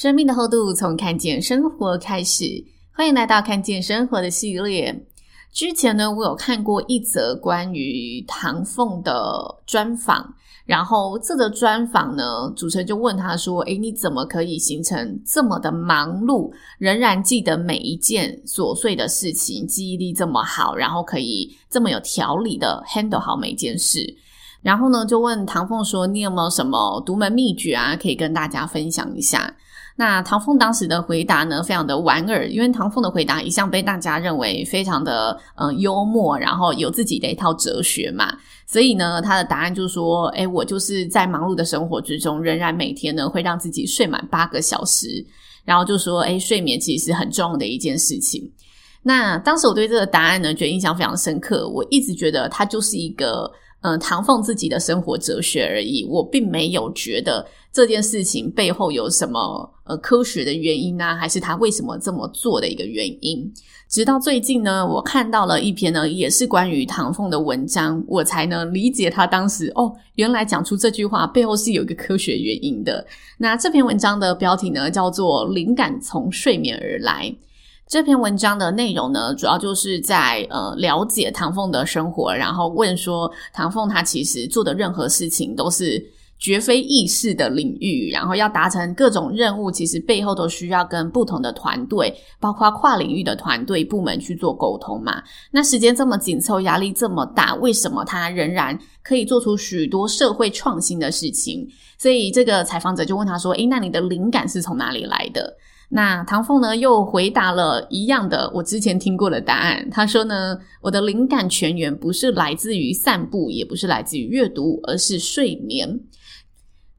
生命的厚度从看见生活开始，欢迎来到看见生活的系列。之前呢，我有看过一则关于唐凤的专访，然后这则专访呢，主持人就问他说：“诶，你怎么可以形成这么的忙碌，仍然记得每一件琐碎的事情，记忆力这么好，然后可以这么有条理的 handle 好每件事？”然后呢，就问唐凤说：“你有没有什么独门秘诀啊，可以跟大家分享一下？”那唐凤当时的回答呢，非常的莞尔，因为唐凤的回答一向被大家认为非常的嗯幽默，然后有自己的一套哲学嘛，所以呢，他的答案就是说，诶，我就是在忙碌的生活之中，仍然每天呢会让自己睡满八个小时，然后就说，诶，睡眠其实是很重要的一件事情。那当时我对这个答案呢，觉得印象非常深刻，我一直觉得他就是一个。嗯，唐凤自己的生活哲学而已，我并没有觉得这件事情背后有什么呃科学的原因啊，还是他为什么这么做的一个原因。直到最近呢，我看到了一篇呢，也是关于唐凤的文章，我才能理解他当时哦，原来讲出这句话背后是有一个科学原因的。那这篇文章的标题呢，叫做《灵感从睡眠而来》。这篇文章的内容呢，主要就是在呃了解唐凤的生活，然后问说唐凤他其实做的任何事情都是绝非易事的领域，然后要达成各种任务，其实背后都需要跟不同的团队，包括跨领域的团队部门去做沟通嘛。那时间这么紧凑，压力这么大，为什么他仍然可以做出许多社会创新的事情？所以这个采访者就问他说：“诶，那你的灵感是从哪里来的？”那唐凤呢，又回答了一样的我之前听过的答案。他说呢，我的灵感泉源不是来自于散步，也不是来自于阅读，而是睡眠。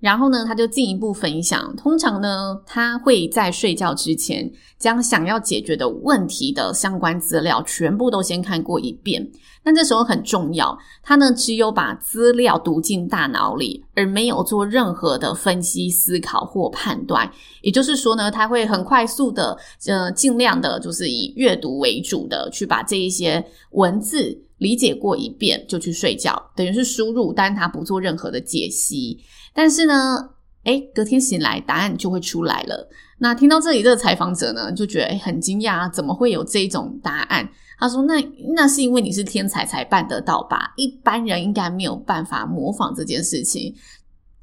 然后呢，他就进一步分享，通常呢，他会在睡觉之前将想要解决的问题的相关资料全部都先看过一遍。但这时候很重要，他呢只有把资料读进大脑里，而没有做任何的分析、思考或判断。也就是说呢，他会很快速的，呃，尽量的，就是以阅读为主的去把这一些文字理解过一遍，就去睡觉，等于是输入，但他不做任何的解析。但是呢，诶，隔天醒来，答案就会出来了。那听到这里，这个采访者呢，就觉得诶很惊讶，怎么会有这种答案？他说：“那那是因为你是天才才办得到吧？一般人应该没有办法模仿这件事情。”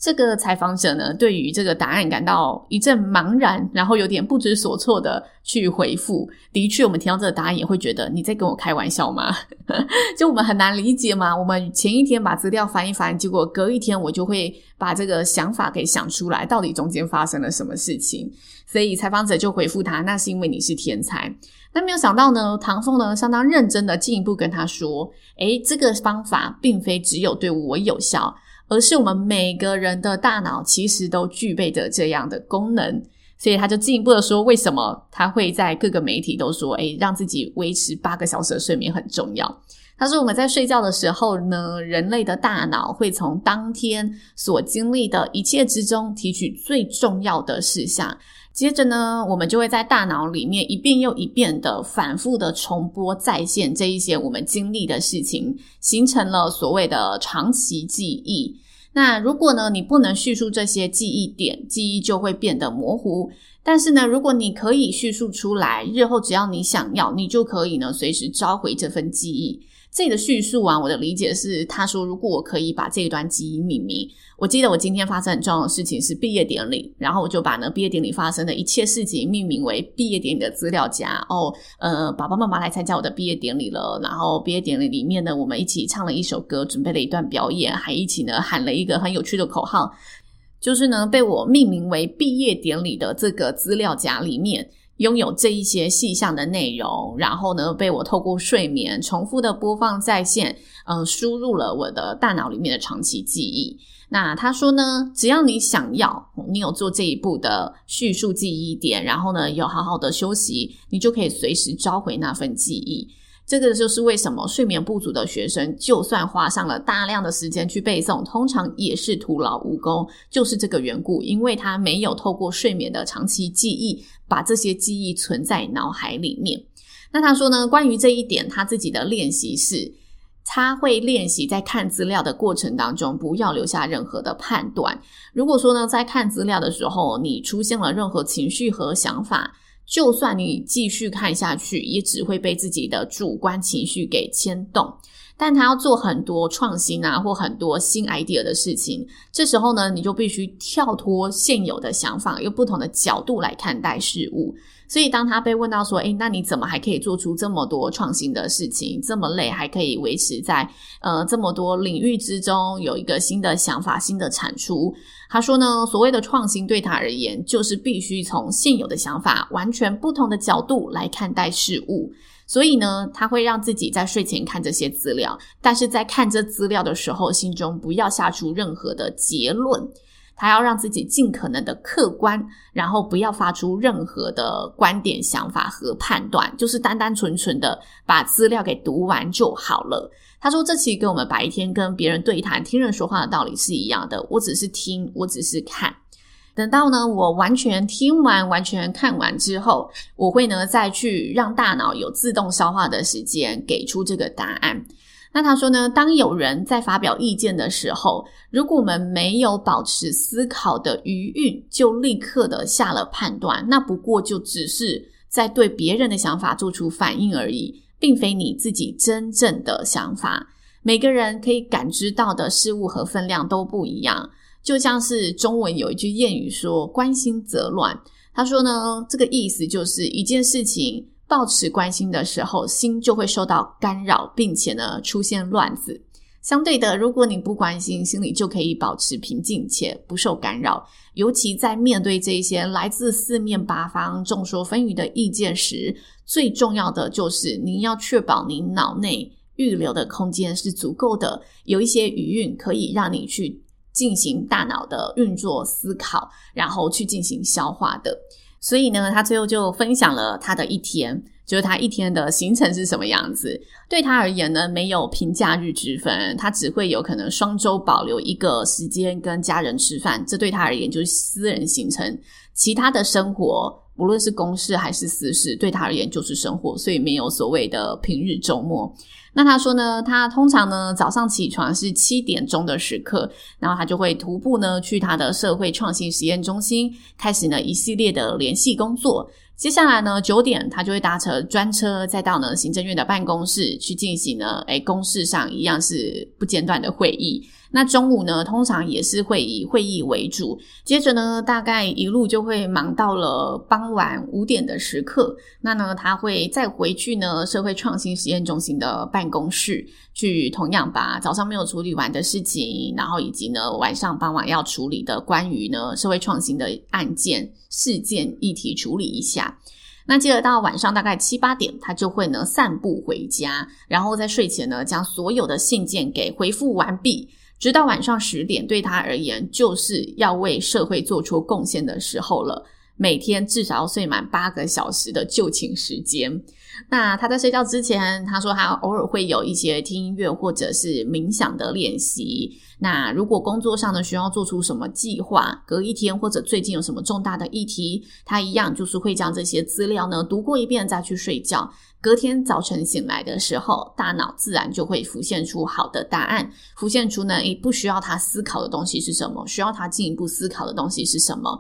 这个采访者呢，对于这个答案感到一阵茫然，然后有点不知所措的去回复。的确，我们听到这个答案也会觉得你在跟我开玩笑吗？就我们很难理解嘛。我们前一天把资料翻一翻，结果隔一天我就会把这个想法给想出来，到底中间发生了什么事情？所以采访者就回复他：“那是因为你是天才。”但没有想到呢，唐凤呢相当认真的进一步跟他说：“诶，这个方法并非只有对我有效。”而是我们每个人的大脑其实都具备着这样的功能，所以他就进一步的说，为什么他会在各个媒体都说，诶，让自己维持八个小时的睡眠很重要。他说，我们在睡觉的时候呢，人类的大脑会从当天所经历的一切之中提取最重要的事项。接着呢，我们就会在大脑里面一遍又一遍的反复的重播再现这一些我们经历的事情，形成了所谓的长期记忆。那如果呢，你不能叙述这些记忆点，记忆就会变得模糊。但是呢，如果你可以叙述出来，日后只要你想要，你就可以呢随时召回这份记忆。这里的叙述啊，我的理解是，他说如果我可以把这一段记忆命名，我记得我今天发生很重要的事情是毕业典礼，然后我就把呢毕业典礼发生的一切事情命名为毕业典礼的资料夹。哦，呃，爸爸妈妈来参加我的毕业典礼了，然后毕业典礼里面呢，我们一起唱了一首歌，准备了一段表演，还一起呢喊了一个很有趣的口号，就是呢被我命名为毕业典礼的这个资料夹里面。拥有这一些细项的内容，然后呢，被我透过睡眠重复的播放在线，呃，输入了我的大脑里面的长期记忆。那他说呢，只要你想要，你有做这一步的叙述记忆点，然后呢，有好好的休息，你就可以随时召回那份记忆。这个就是为什么睡眠不足的学生，就算花上了大量的时间去背诵，通常也是徒劳无功，就是这个缘故，因为他没有透过睡眠的长期记忆，把这些记忆存在脑海里面。那他说呢，关于这一点，他自己的练习是，他会练习在看资料的过程当中，不要留下任何的判断。如果说呢，在看资料的时候，你出现了任何情绪和想法，就算你继续看下去，也只会被自己的主观情绪给牵动。但他要做很多创新啊，或很多新 idea 的事情，这时候呢，你就必须跳脱现有的想法，用不同的角度来看待事物。所以，当他被问到说：“诶，那你怎么还可以做出这么多创新的事情？这么累还可以维持在呃这么多领域之中有一个新的想法、新的产出？”他说呢，所谓的创新对他而言，就是必须从现有的想法完全不同的角度来看待事物。所以呢，他会让自己在睡前看这些资料，但是在看这资料的时候，心中不要下出任何的结论。他要让自己尽可能的客观，然后不要发出任何的观点、想法和判断，就是单单纯纯的把资料给读完就好了。他说，这其实跟我们白天跟别人对谈、听人说话的道理是一样的。我只是听，我只是看。等到呢，我完全听完、完全看完之后，我会呢再去让大脑有自动消化的时间，给出这个答案。那他说呢，当有人在发表意见的时候，如果我们没有保持思考的余韵，就立刻的下了判断，那不过就只是在对别人的想法做出反应而已，并非你自己真正的想法。每个人可以感知到的事物和分量都不一样，就像是中文有一句谚语说“关心则乱”。他说呢，这个意思就是一件事情。抱持关心的时候，心就会受到干扰，并且呢出现乱子。相对的，如果你不关心，心里就可以保持平静且不受干扰。尤其在面对这些来自四面八方、众说纷纭的意见时，最重要的就是你要确保你脑内预留的空间是足够的，有一些余韵可以让你去进行大脑的运作、思考，然后去进行消化的。所以呢，他最后就分享了他的一天，就是他一天的行程是什么样子。对他而言呢，没有平假日之分，他只会有可能双周保留一个时间跟家人吃饭，这对他而言就是私人行程。其他的生活，不论是公事还是私事，对他而言就是生活，所以没有所谓的平日周末。那他说呢，他通常呢早上起床是七点钟的时刻，然后他就会徒步呢去他的社会创新实验中心，开始呢一系列的联系工作。接下来呢九点他就会搭乘专车，再到呢行政院的办公室去进行呢，诶公事上一样是不间断的会议。那中午呢，通常也是会以会议为主。接着呢，大概一路就会忙到了傍晚五点的时刻。那呢，他会再回去呢社会创新实验中心的办公室，去同样把早上没有处理完的事情，然后以及呢晚上傍晚要处理的关于呢社会创新的案件、事件、议题处理一下。那接着到晚上大概七八点，他就会呢散步回家，然后在睡前呢将所有的信件给回复完毕。直到晚上十点，对他而言就是要为社会做出贡献的时候了。每天至少要睡满八个小时的就寝时间。那他在睡觉之前，他说他偶尔会有一些听音乐或者是冥想的练习。那如果工作上呢需要做出什么计划，隔一天或者最近有什么重大的议题，他一样就是会将这些资料呢读过一遍再去睡觉。隔天早晨醒来的时候，大脑自然就会浮现出好的答案，浮现出呢，诶，不需要他思考的东西是什么，需要他进一步思考的东西是什么。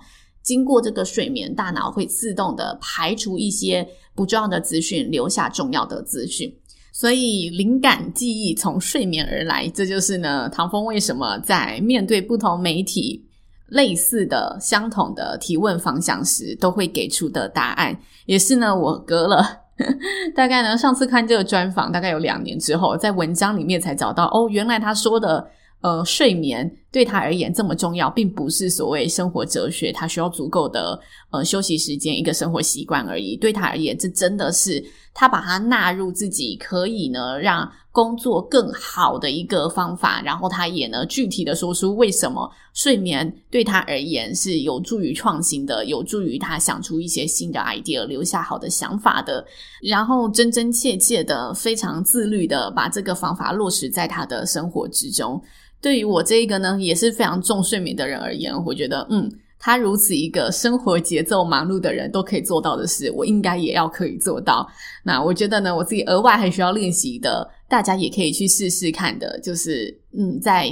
经过这个睡眠，大脑会自动的排除一些不重要的资讯，留下重要的资讯。所以，灵感记忆从睡眠而来，这就是呢，唐凤为什么在面对不同媒体类似的、相同的提问方向时，都会给出的答案，也是呢，我隔了。大概呢，上次看这个专访，大概有两年之后，在文章里面才找到哦，原来他说的呃睡眠对他而言这么重要，并不是所谓生活哲学，他需要足够的呃休息时间，一个生活习惯而已。对他而言，这真的是他把它纳入自己可以呢让工作更好的一个方法。然后他也呢具体的说出为什么睡眠对他而言是有助于创新的，有助于他想出一些新的 idea，留下好的想法的。然后真真切切的、非常自律的把这个方法落实在他的生活之中。对于我这一个呢，也是非常重睡眠的人而言，我觉得，嗯，他如此一个生活节奏忙碌的人都可以做到的事，我应该也要可以做到。那我觉得呢，我自己额外还需要练习的，大家也可以去试试看的，就是，嗯，在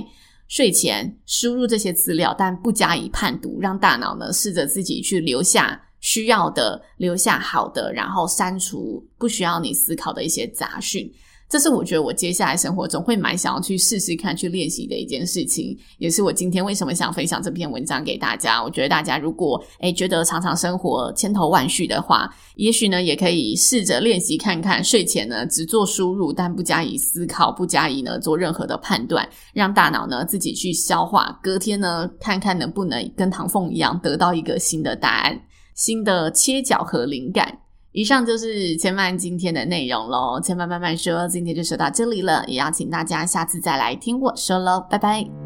睡前输入这些资料，但不加以判读，让大脑呢试着自己去留下需要的，留下好的，然后删除不需要你思考的一些杂讯。这是我觉得我接下来生活中会蛮想要去试试看、去练习的一件事情，也是我今天为什么想分享这篇文章给大家。我觉得大家如果诶觉得常常生活千头万绪的话，也许呢也可以试着练习看看，睡前呢只做输入，但不加以思考，不加以呢做任何的判断，让大脑呢自己去消化，隔天呢看看能不能跟唐凤一样得到一个新的答案、新的切角和灵感。以上就是千曼今天的内容喽，千曼慢慢说，今天就说到这里了，也邀请大家下次再来听我说喽，拜拜。